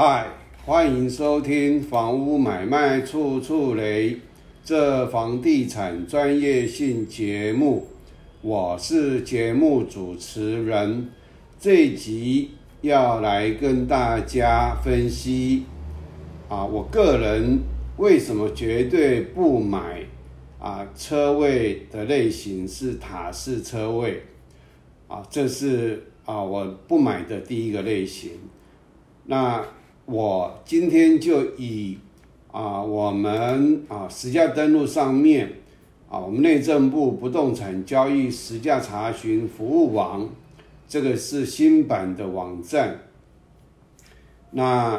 嗨，欢迎收听《房屋买卖处处雷》这房地产专业性节目，我是节目主持人。这一集要来跟大家分析啊，我个人为什么绝对不买啊车位的类型是塔式车位啊，这是啊我不买的第一个类型。那我今天就以啊我们啊实价登录上面啊我们内政部不动产交易实价查询服务网，这个是新版的网站。那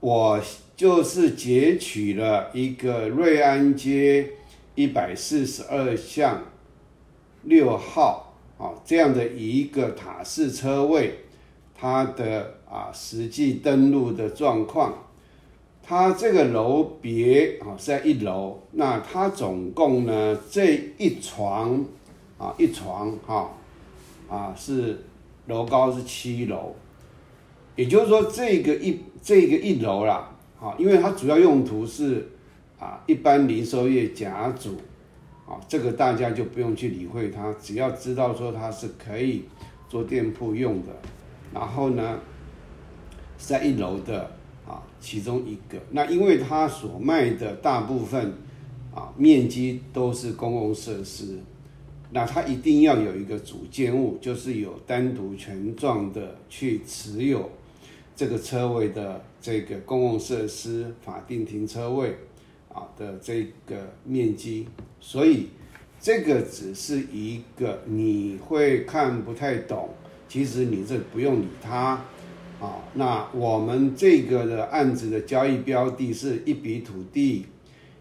我就是截取了一个瑞安街一百四十二巷六号啊这样的一个塔式车位，它的啊实际登录的状况，它这个楼别啊是在一楼，那它总共呢这一床啊一床哈啊是楼高是七楼，也就是说这个一这个一楼啦，啊，因为它主要用途是啊一般零售业甲组，啊这个大家就不用去理会它，只要知道说它是可以做店铺用的，然后呢。在一楼的啊，其中一个。那因为它所卖的大部分啊面积都是公共设施，那它一定要有一个主建物，就是有单独权状的去持有这个车位的这个公共设施法定停车位啊的这个面积。所以这个只是一个你会看不太懂，其实你这不用理他。啊，那我们这个的案子的交易标的是一笔土地，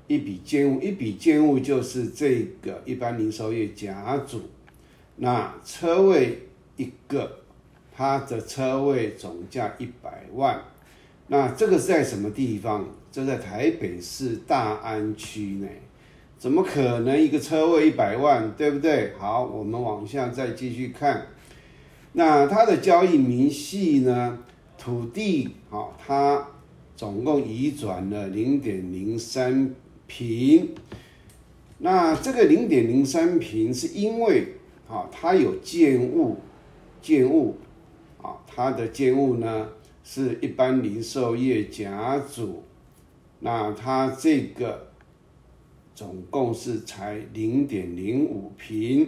一笔建物，一笔建物就是这个一般零售业甲组。那车位一个，它的车位总价一百万。那这个是在什么地方？这在台北市大安区内，怎么可能一个车位一百万，对不对？好，我们往下再继续看。那它的交易明细呢？土地啊，它总共移转了零点零三平。那这个零点零三平是因为啊，它有建物，建物啊，它的建物呢是一般零售业甲组。那它这个总共是才零点零五平。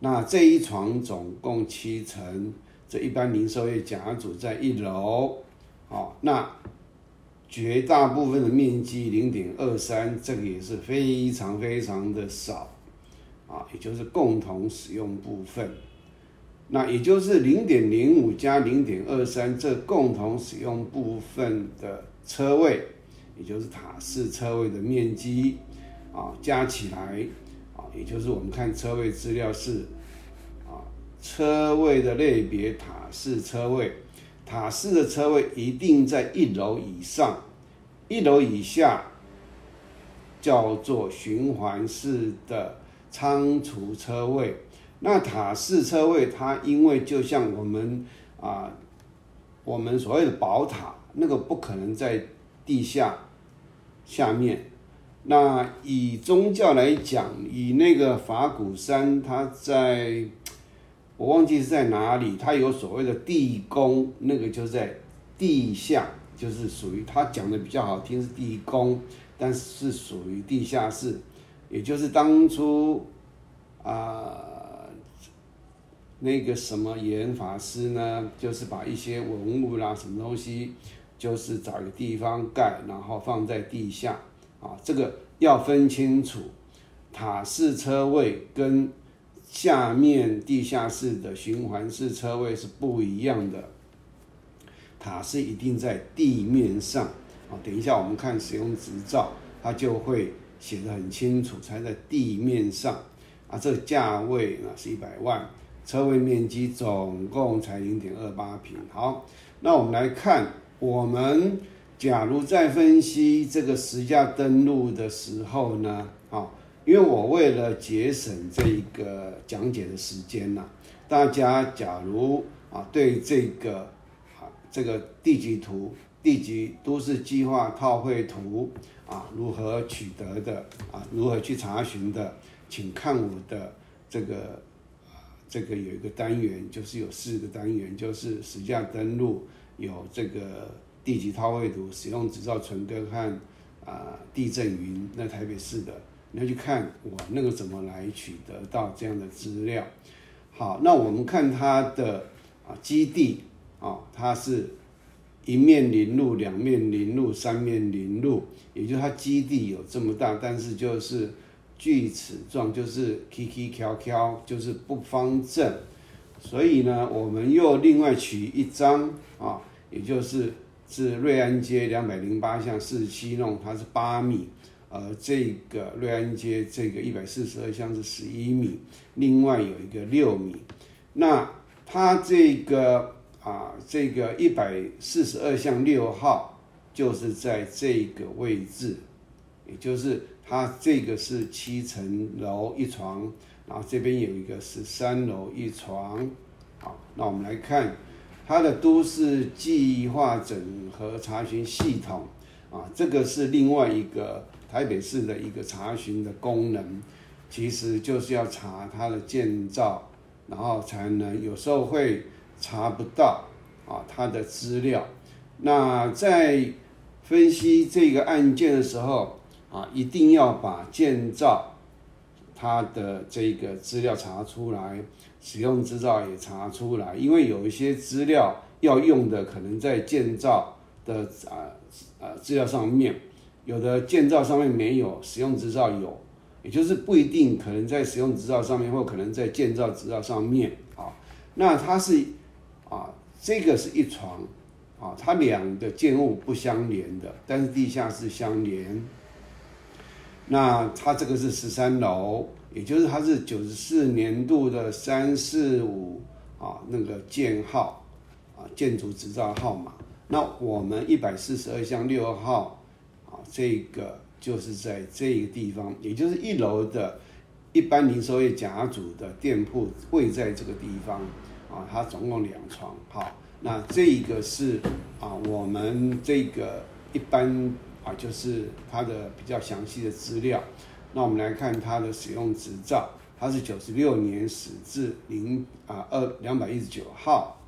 那这一床总共七层，这一般零售业甲组在一楼，好，那绝大部分的面积零点二三，这个也是非常非常的少，啊，也就是共同使用部分，那也就是零点零五加零点二三这共同使用部分的车位，也就是塔式车位的面积，啊，加起来。也就是我们看车位资料是，啊，车位的类别塔式车位，塔式的车位一定在一楼以上，一楼以下叫做循环式的仓储车位。那塔式车位它因为就像我们啊，我们所谓的宝塔，那个不可能在地下下面。那以宗教来讲，以那个法鼓山，它在，我忘记是在哪里，它有所谓的地宫，那个就在地下，就是属于它讲的比较好听是地宫，但是是属于地下室，也就是当初啊，那个什么严法师呢，就是把一些文物啦，什么东西，就是找一个地方盖，然后放在地下。啊，这个要分清楚，塔式车位跟下面地下室的循环式车位是不一样的。塔式一定在地面上，啊，等一下我们看使用执照，它就会写的很清楚，才在地面上。啊，这个价位呢是一百万，车位面积总共才零点二八平。好，那我们来看我们。假如在分析这个实价登录的时候呢，啊，因为我为了节省这一个讲解的时间呐，大家假如啊对这个啊这个地级图、地级都市计划套绘图啊，如何取得的啊，如何去查询的，请看我的这个这个有一个单元，就是有四个单元，就是实价登录，有这个地级套绘图，使用执照存根和啊地震云，那台北市的，你要去看我那个怎么来取得到这样的资料。好，那我们看它的啊基地啊，它是一面临路、两面临路、三面临路，也就是它基地有这么大，但是就是锯齿状，就是 K K 翘翘，就是不方正。所以呢，我们又另外取一张啊，也就是是瑞安街两百零八巷四十七弄，它是八米。呃，这个瑞安街这个一百四十二巷是十一米，另外有一个六米。那它这个啊，这个一百四十二巷六号就是在这个位置，也就是它这个是七层楼一床，然后这边有一个十三楼一床。好，那我们来看它的都市计划整合查询系统啊，这个是另外一个。台北市的一个查询的功能，其实就是要查它的建造，然后才能有时候会查不到啊它的资料。那在分析这个案件的时候啊，一定要把建造它的这个资料查出来，使用执照也查出来，因为有一些资料要用的可能在建造的啊啊资料上面。有的建造上面没有，使用执照有，也就是不一定可能在使用执照上面，或可能在建造执照上面啊。那它是啊，这个是一床啊，它两个建物不相连的，但是地下室相连。那它这个是十三楼，也就是它是九十四年度的三四五啊那个建号啊建筑执照号码。那我们一百四十二巷六号啊。这个就是在这个地方，也就是一楼的一般零售业甲组的店铺位在这个地方啊，它总共两床。好，那这个是啊，我们这个一般就是它的比较详细的资料。那我们来看它的使用执照，它是九十六年始至零啊二两百一十九号。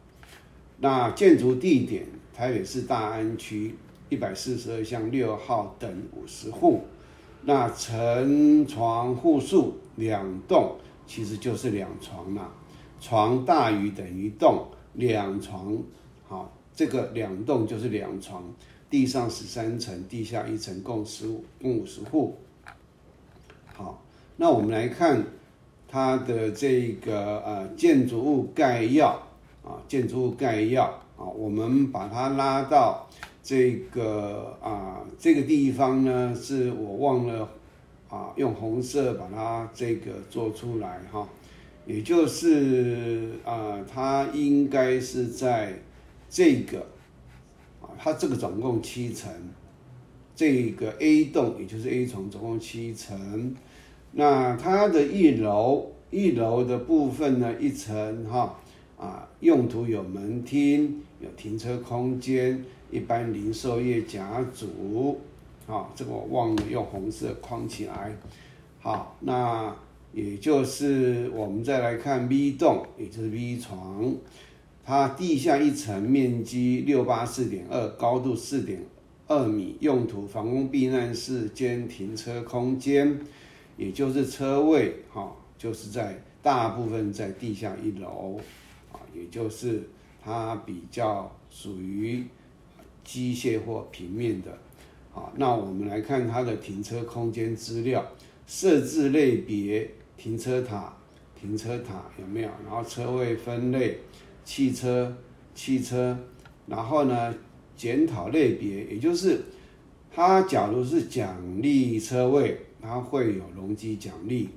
那建筑地点台北市大安区。一百四十二巷六号等五十户，那成床户数两栋，其实就是两床啦。床大于等于栋，两床，好，这个两栋就是两床。地上十三层，地下一层，共十五，共五十户。好，那我们来看它的这个呃建筑物概要啊，建筑物概要啊，我们把它拉到。这个啊，这个地方呢，是我忘了啊，用红色把它这个做出来哈，也就是啊，它应该是在这个，它这个总共七层，这个 A 栋也就是 A 层总共七层，那它的一楼一楼的部分呢，一层哈啊，用途有门厅，有停车空间。一般零售业甲组，好，这个我忘了用红色框起来。好，那也就是我们再来看 B 栋，也就是 B 床，它地下一层面积六八四点二，高度四点二米，用途防空避难室兼停车空间，也就是车位，哈，就是在大部分在地下一楼，啊，也就是它比较属于。机械或平面的，好，那我们来看它的停车空间资料，设置类别，停车塔，停车塔有没有？然后车位分类，汽车，汽车，然后呢，检讨类别，也就是它假如是奖励车位，它会有容积奖励，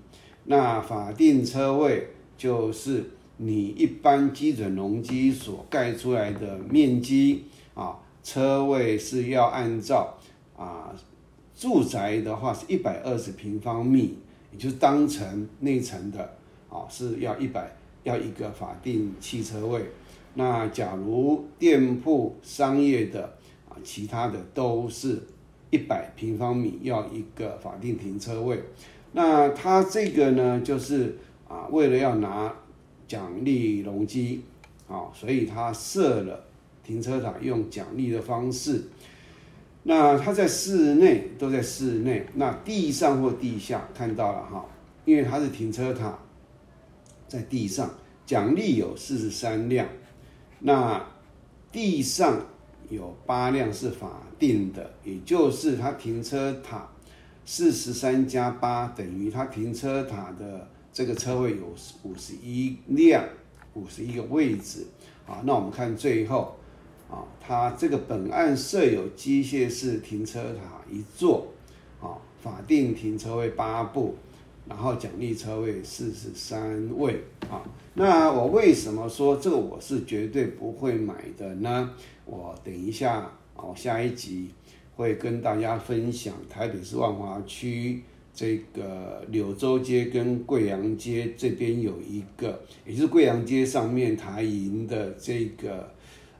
那法定车位就是你一般基准容积所盖出来的面积啊。车位是要按照啊，住宅的话是一百二十平方米，也就是当层内层的啊是要一百要一个法定汽车位，那假如店铺商业的啊，其他的都是一百平方米要一个法定停车位。那他这个呢，就是啊，为了要拿奖励容积啊，所以他设了停车场用奖励的方式。那它在室内都在室内，那地上或地下看到了哈，因为它是停车塔，在地上奖励有四十三辆，那地上有八辆是法定的，也就是它停车塔四十三加八等于它停车塔的这个车位有五十一辆，五十一个位置啊。那我们看最后。啊，它这个本案设有机械式停车塔一座，啊，法定停车位八部，然后奖励车位四十三位，啊，那我为什么说这个我是绝对不会买的呢？我等一下，哦下一集会跟大家分享台北市万华区这个柳州街跟贵阳街这边有一个，也就是贵阳街上面台银的这个。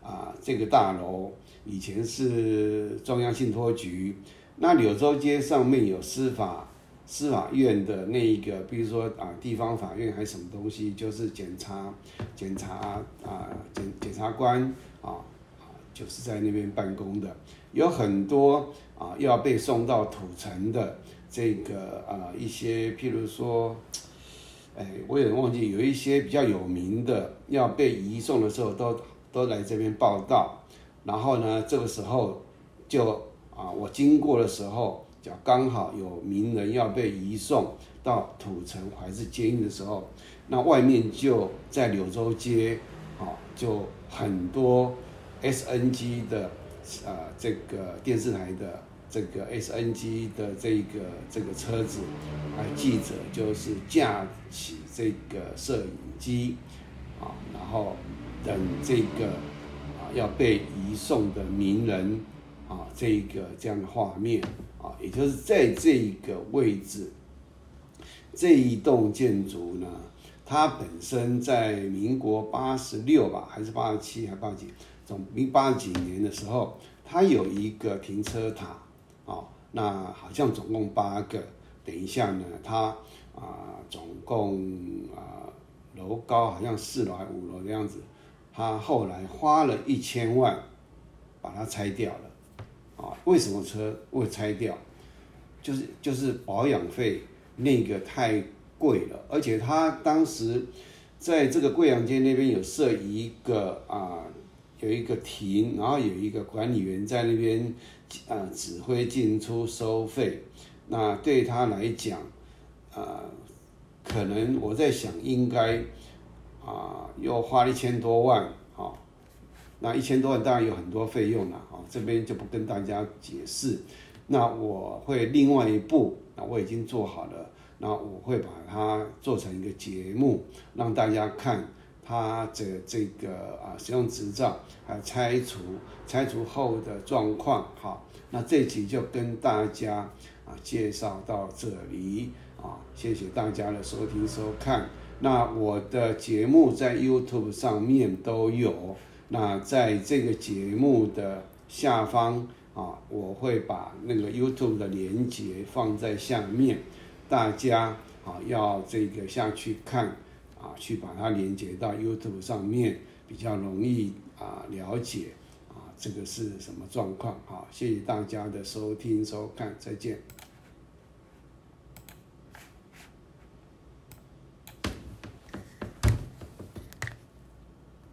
啊，这个大楼以前是中央信托局，那柳州街上面有司法司法院的那一个，比如说啊，地方法院还是什么东西，就是检察检察啊检检察官啊，就是在那边办公的，有很多啊要被送到土城的这个啊一些，譬如说，哎，我也忘记，有一些比较有名的要被移送的时候都。都来这边报道，然后呢，这个时候就啊，我经过的时候，就刚好有名人要被移送到土城怀是监狱的时候，那外面就在柳州街，啊，就很多 SNG 的啊这个电视台的这个 SNG 的这个这个车子，啊记者就是架起这个摄影机，啊，然后。等这个啊要被移送的名人啊，这个这样的画面啊，也就是在这一个位置，这一栋建筑呢，它本身在民国八十六吧，还是八十七，还八几，总民八几年的时候，它有一个停车塔啊，那好像总共八个，等一下呢，它啊总共啊楼高好像四楼还五楼的样子。他后来花了一千万把它拆掉了，啊，为什么车会拆掉？就是就是保养费那个太贵了，而且他当时在这个贵阳街那边有设一个啊，有一个亭，然后有一个管理员在那边啊指挥进出收费，那对他来讲，啊，可能我在想应该。啊，又花了一千多万，那一千多万当然有很多费用了，啊，这边就不跟大家解释。那我会另外一步，那我已经做好了，那我会把它做成一个节目，让大家看它的这个啊使用执照，还有拆除拆除后的状况，好，那这集就跟大家啊介绍到这里，啊，谢谢大家的收听收看。那我的节目在 YouTube 上面都有，那在这个节目的下方啊，我会把那个 YouTube 的连接放在下面，大家啊要这个下去看啊，去把它连接到 YouTube 上面，比较容易啊了解啊这个是什么状况。好，谢谢大家的收听收看，再见。